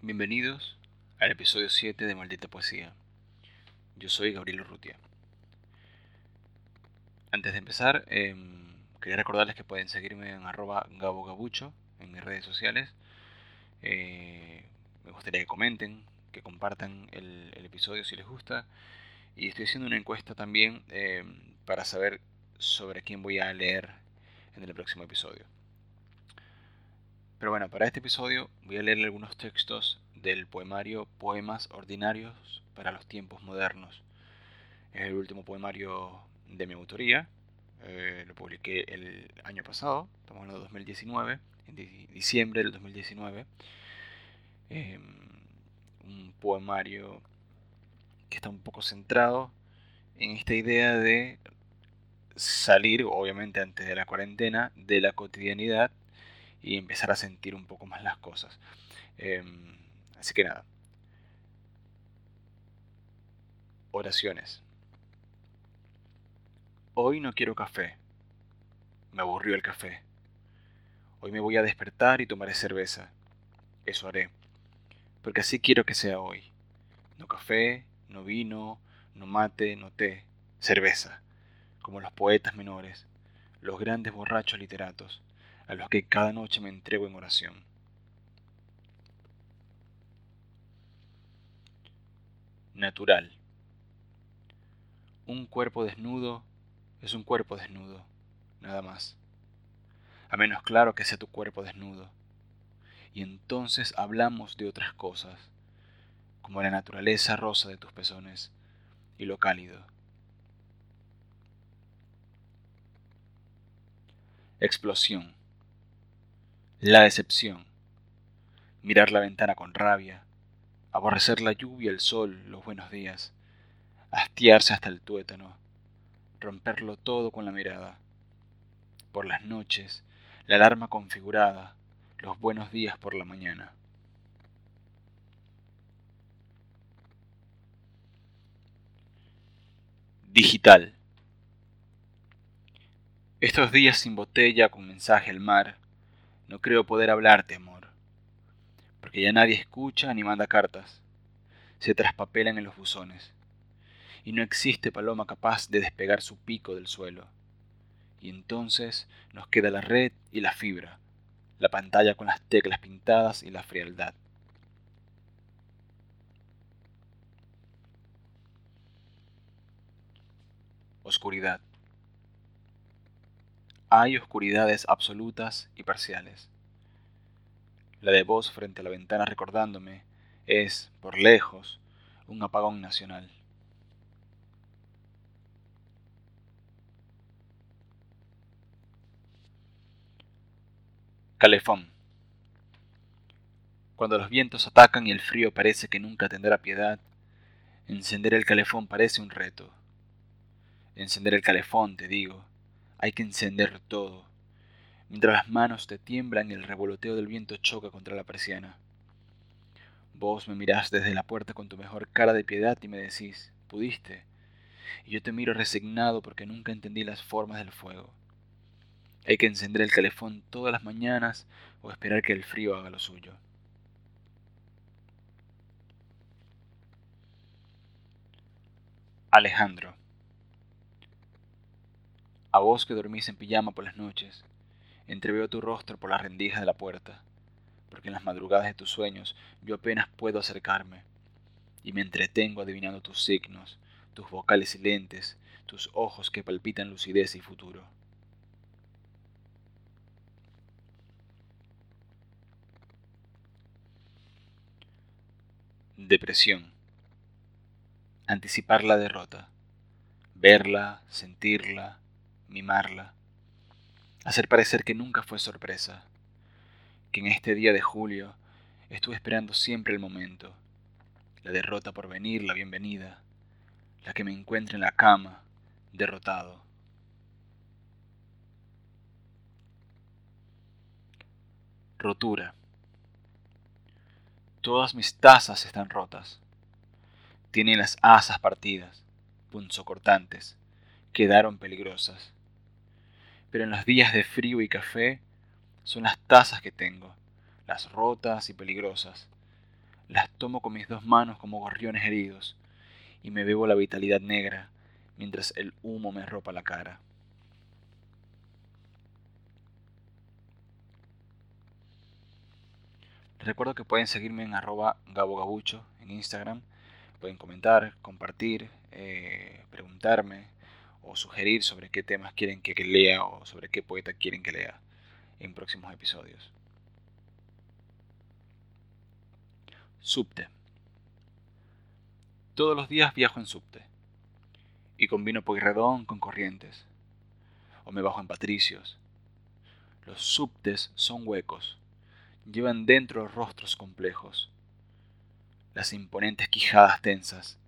Bienvenidos al episodio 7 de Maldita Poesía. Yo soy Gabriel Urrutia. Antes de empezar, em, quería recordarles que pueden seguirme en arroba gabogabucho en mis redes sociales. Eh, me gustaría que comenten, que compartan el, episodio si les gusta. Y estoy haciendo una encuesta también em, para saber sobre quién voy a leer en el próximo episodio. Pero bueno, para este episodio voy a leer algunos textos del poemario Poemas Ordinarios para los Tiempos Modernos. Es el último poemario de mi autoría. Eh, lo publiqué el año pasado, estamos hablando de 2019, en diciembre del 2019. Em, un poemario que está un poco centrado en esta idea de salir, obviamente antes de la cuarentena, de la cotidianidad y empezar a sentir un poco más las cosas. Em, así que nada. Oraciones. Hoy no quiero café. Me aburrió el café. Hoy me voy a despertar y tomaré cerveza. Eso haré. Porque así quiero que sea hoy. No café, no vino, no mate, no té. Cerveza. Como los poetas menores, los grandes borrachos literatos a los que cada noche me entrego en oración. Natural. Un cuerpo desnudo es un cuerpo desnudo, nada más. A menos claro que sea tu cuerpo desnudo. Y entonces hablamos de otras cosas, como la naturaleza rosa de tus pezones y lo cálido. Explosión. La decepción. Mirar la ventana con rabia. Aborrecer la lluvia, el sol, los buenos días. Hastiarse hasta el tuétano. Romperlo todo con la mirada. Por las noches, la alarma configurada, los buenos días por la mañana. Digital. Estos días sin botella con mensaje al mar, no creo poder hablarte, amor, porque ya nadie escucha ni manda cartas. Se traspapelan en los buzones, y no existe paloma capaz de despegar su pico del suelo. Y entonces nos queda la red y la fibra, la pantalla con las teclas pintadas y la frialdad. Oscuridad. Hay oscuridades absolutas y parciales. La de voz frente a la ventana recordándome es, por lejos, un apagón nacional. Calefón. Cuando los vientos atacan y el frío parece que nunca tendrá piedad, encender el calefón parece un reto. Encender el calefón, te digo, hay que encender todo, mientras las manos te tiemblan y el revoloteo del viento choca contra la persiana. Vos me mirás desde la puerta con tu mejor cara de piedad y me decís, pudiste, y yo te miro resignado porque nunca entendí las formas del fuego. Hay que encender el calefón todas las mañanas o esperar que el frío haga lo suyo. Alejandro. A vos que dormís en pijama por las noches, entreveo tu rostro por las rendijas de la puerta, porque en las madrugadas de tus sueños yo apenas puedo acercarme, y me entretengo adivinando tus signos, tus vocales silentes, tus ojos que palpitan lucidez y futuro. Depresión. Anticipar la derrota. Verla, sentirla, mimarla, hacer parecer que nunca fue sorpresa, que en este día de julio estuve esperando siempre el momento, la derrota por venir, la bienvenida, la que me encuentre en la cama, derrotado. Rotura. Todas mis tazas están rotas. Tienen las asas partidas, punzocortantes, quedaron peligrosas pero en los días de frío y café son las tazas que tengo, las rotas y peligrosas, las tomo con mis dos manos como gorriones heridos y me bebo la vitalidad negra mientras el humo me ropa la cara. recuerdo que pueden seguirme en arroba gabogabucho en Instagram. Pueden comentar, compartir, eh, preguntarme o sugerir sobre qué temas quieren que lea o sobre qué poeta quieren que lea en próximos episodios. Subte. Todos los días viajo en subte y combino Pueyrredón con Corrientes o me bajo en Patricios. Los subtes son huecos, llevan dentro rostros complejos. Las imponentes quijadas tensas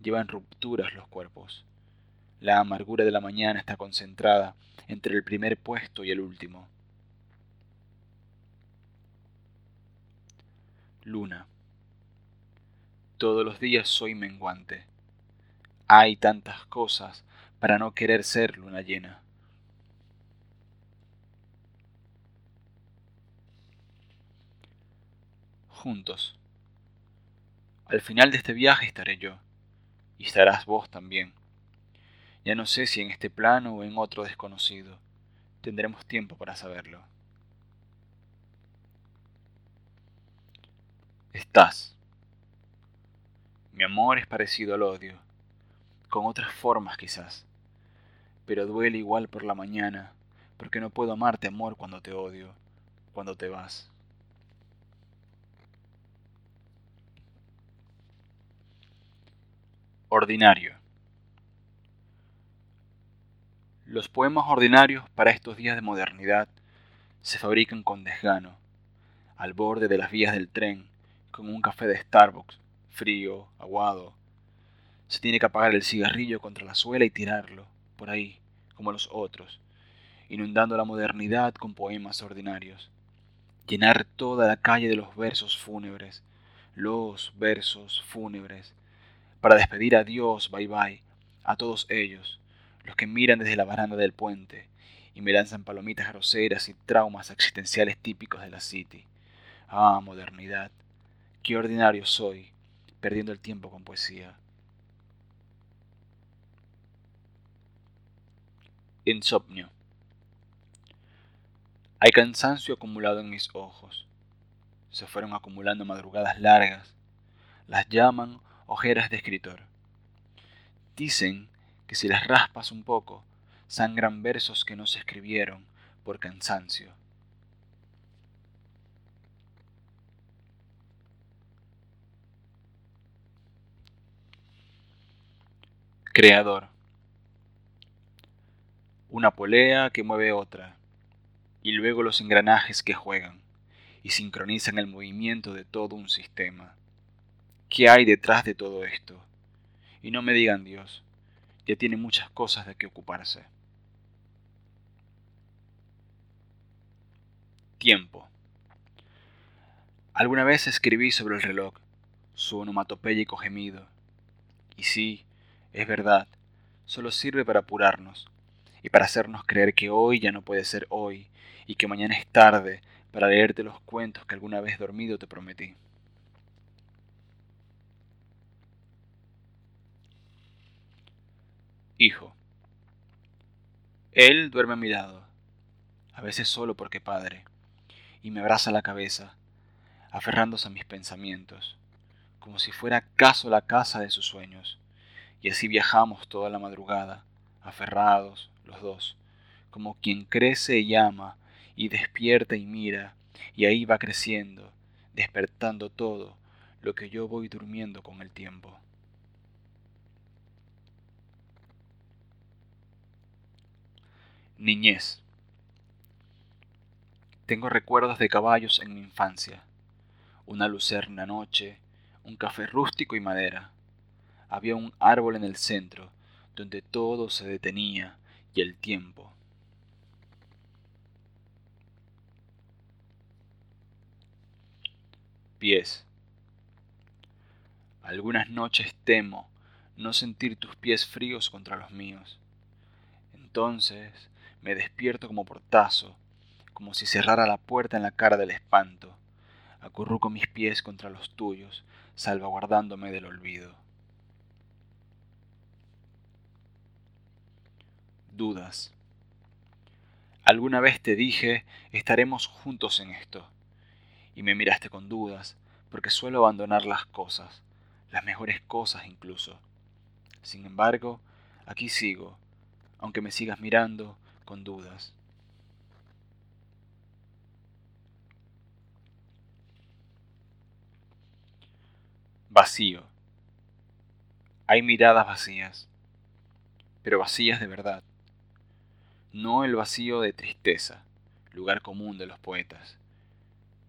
llevan rupturas los cuerpos. La amargura de la mañana está concentrada entre el primer puesto y el último. Luna. Todos los días soy menguante. Hay tantas cosas para no querer ser luna llena. juntos. Al final de este viaje estaré yo, y estarás vos también. Ya no sé si en este plano o en otro desconocido. Tendremos tiempo para saberlo. Estás. Mi amor es parecido al odio, con otras formas quizás, pero duele igual por la mañana, porque no puedo amarte amor cuando te odio, cuando te vas. Ordinario. Los poemas ordinarios para estos días de modernidad se fabrican con desgano, al borde de las vías del tren, con un café de Starbucks, frío, aguado. Se tiene que apagar el cigarrillo contra la suela y tirarlo, por ahí, como los otros, inundando la modernidad con poemas ordinarios. Llenar toda la calle de los versos fúnebres, los versos fúnebres, para despedir a Dios, bye bye, a todos ellos, los que miran desde la baranda del puente y me lanzan palomitas groseras y traumas existenciales típicos de la City. Ah, modernidad, qué ordinario soy, perdiendo el tiempo con poesía. Insomnio. Hay cansancio acumulado en mis ojos. Se fueron acumulando madrugadas largas. Las llaman ojeras de escritor. Dicen si las raspas un poco, sangran versos que no se escribieron por cansancio. Creador. Una polea que mueve otra, y luego los engranajes que juegan y sincronizan el movimiento de todo un sistema. ¿Qué hay detrás de todo esto? Y no me digan Dios, ya tiene muchas cosas de que ocuparse. Tiempo. Alguna vez escribí sobre el reloj, su onomatopéyico gemido. Y sí, es verdad, solo sirve para apurarnos y para hacernos creer que hoy ya no puede ser hoy y que mañana es tarde para leerte los cuentos que alguna vez dormido te prometí. Hijo. Él duerme a mi lado, a veces solo porque padre, y me abraza la cabeza, aferrándose a mis pensamientos, como si fuera acaso la casa de sus sueños, y así viajamos toda la madrugada, aferrados los dos, como quien crece y ama, y despierta y mira, y ahí va creciendo, despertando todo lo que yo voy durmiendo con el tiempo. Niñez. Tengo recuerdos de caballos en mi infancia, una lucerna noche, un café rústico y madera. Había un árbol en el centro, donde todo se detenía y el tiempo. Pies. Algunas noches temo no sentir tus pies fríos contra los míos. Entonces me despierto como portazo, como si cerrara la puerta en la cara del espanto. acurruco mis pies contra los tuyos, salvaguardándome del olvido. Dudas. Alguna vez te dije, estaremos juntos en esto, y me miraste con dudas, porque suelo abandonar las cosas, las mejores cosas incluso. Sin embargo, aquí sigo, aunque me sigas mirando con dudas. Vacío. Hay miradas vacías, pero vacías de verdad. No el vacío de tristeza, lugar común de los poetas.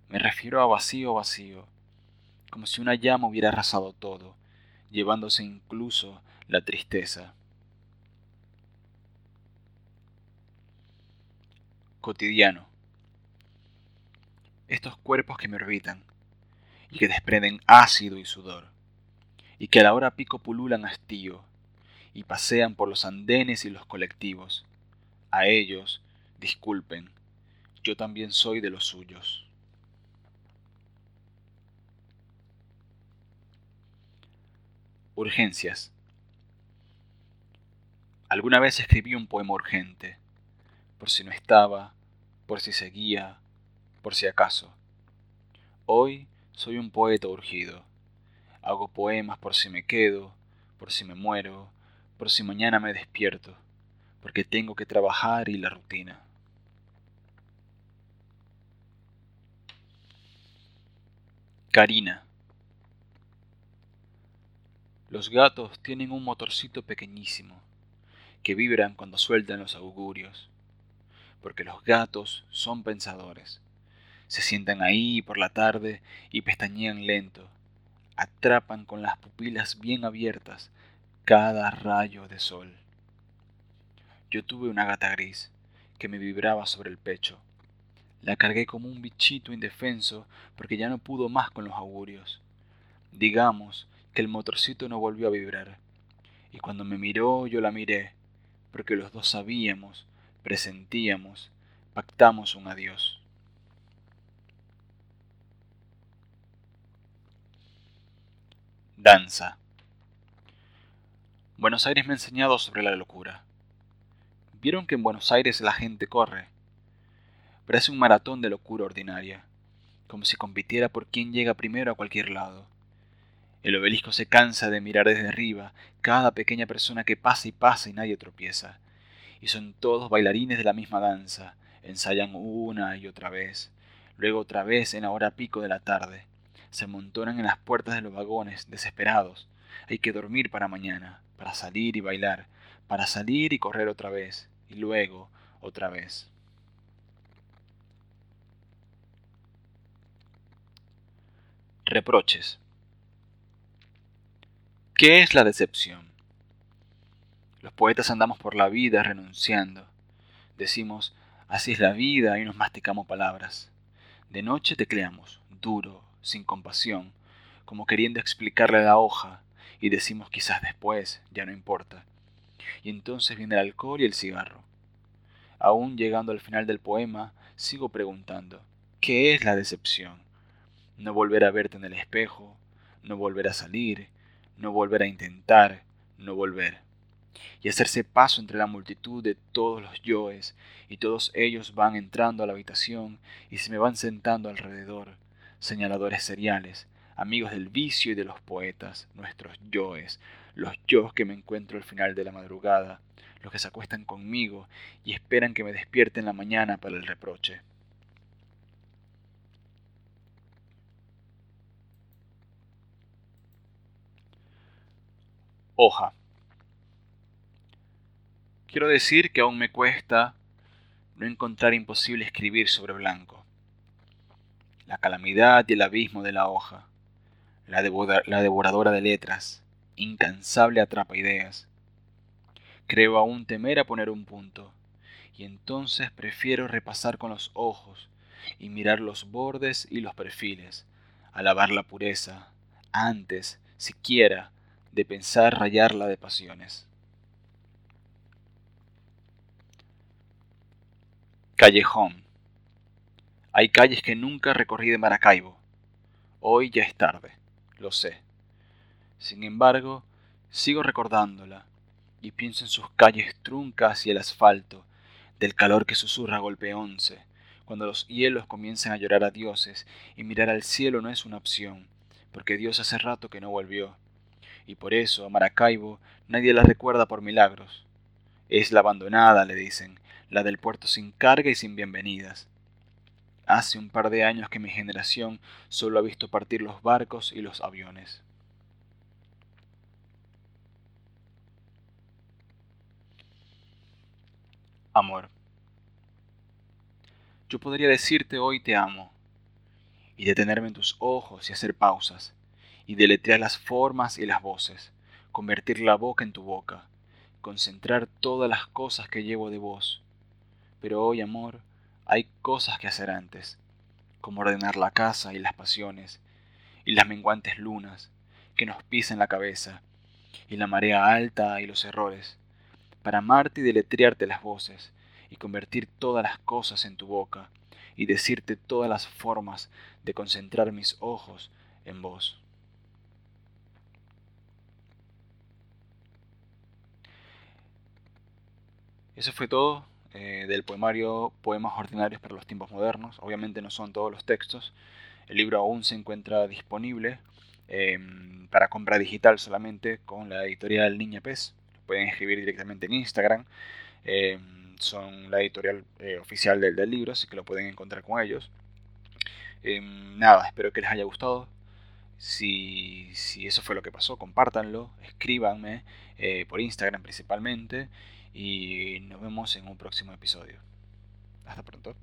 Me refiero a vacío vacío, como si una llama hubiera arrasado todo, llevándose incluso la tristeza. Cotidiano. Estos cuerpos que me orbitan, y que desprenden ácido y sudor, y que a la hora pico pululan hastío, y pasean por los andenes y los colectivos. A ellos, disculpen, yo también soy de los suyos. Urgencias. Alguna vez escribí un poema urgente, por si no estaba, por si seguía, por si acaso. Hoy soy un poeta urgido. Hago poemas por si me quedo, por si me muero, por si mañana me despierto, porque tengo que trabajar y la rutina. Karina. Los gatos tienen un motorcito pequeñísimo que vibran cuando sueltan los augurios, porque los gatos son pensadores se sientan ahí por la tarde y pestañean lento. Atrapan con las pupilas bien abiertas cada rayo de sol. Yo tuve una gata gris que me vibraba sobre el pecho. La cargué como un bichito indefenso porque ya no pudo más con los augurios. Digamos que el motorcito no volvió a vibrar. Y cuando me miró yo la miré, porque los dos sabíamos, presentíamos, pactamos un adiós. Danza. Buenos Aires me ha enseñado sobre la locura. Vieron que en Buenos Aires la gente corre, pero hace un maratón de locura ordinaria, como si compitiera por quién llega primero a cualquier lado. El obelisco se cansa de mirar desde arriba cada pequeña persona que pasa y pasa y nadie tropieza. Y son todos bailarines de la misma danza, ensayan una y otra vez, luego otra vez en la hora pico de la tarde se amontonan en las puertas de los vagones, desesperados. Hay que dormir para mañana, para salir y bailar, para salir y correr otra vez, y luego otra vez. Reproches. ¿Qué es la decepción? Los poetas andamos por la vida renunciando. Decimos, así es la vida y nos masticamos palabras. De noche tecleamos, duro, sin compasión, como queriendo explicarle la hoja, y decimos quizás después, ya no importa. Y entonces viene el alcohol y el cigarro. Aún llegando al final del poema, sigo preguntando, ¿qué es la decepción? No volver a verte en el espejo, no volver a salir, no volver a intentar, no volver. Y hacerse paso entre la multitud de todos los yoes, y todos ellos van entrando a la habitación y se me van sentando alrededor, señaladores seriales, amigos del vicio y de los poetas, nuestros yoes, los yo que me encuentro al final de la madrugada, los que se acuestan conmigo y esperan que me despierte en la mañana para el reproche. Hoja. Quiero decir que aún me cuesta no encontrar imposible escribir sobre blanco la calamidad y el abismo de la hoja, la, devoradora de letras, incansable atrapa ideas. Creo aún temer a poner un punto, y entonces prefiero repasar con los ojos y mirar los bordes y los perfiles, alabar la pureza, antes, siquiera, de pensar rayarla de pasiones. Callejón hay calles que nunca recorrí de Maracaibo, Hoy ya es tarde, lo sé. Sin embargo, sigo recordándola y pienso en sus calles truncas y el asfalto, del calor que susurra golpe once, cuando los hielos comienzan a llorar a dioses y mirar al cielo no es una opción, porque Dios hace rato que no volvió. Y por eso a Maracaibo nadie la recuerda por milagros. Es la abandonada, le dicen, la del puerto sin carga y sin bienvenidas. Hace un par de años que mi generación solo ha visto partir los barcos y los aviones. Amor. Yo podría decirte hoy te amo, y detenerme en tus ojos y hacer pausas, y deletrear las formas y las voces, convertir la boca en tu boca, concentrar todas las cosas que llevo de vos. Pero hoy, amor, hay cosas que hacer antes, como ordenar la casa y las pasiones, y las menguantes lunas que nos pisan la cabeza, y la marea alta y los errores, para amarte y deletrearte las voces, y convertir todas las cosas en tu boca, y decirte todas las formas de concentrar mis ojos en vos. Eso fue todo eh, del poemario Poemas Ordinarios para los Tiempos Modernos. Obviamente no son todos los textos. El libro aún se encuentra disponible em, para compra digital solamente con la editorial Niña Pez. Lo pueden escribir directamente en Instagram. Em, son la editorial eh, oficial del, del, libro, así que lo pueden encontrar con ellos. Em, nada, espero que les haya gustado. Si, si, eso fue lo que pasó, compártanlo, escríbanme eh, por Instagram principalmente y nos vemos en un próximo episodio. Hasta pronto.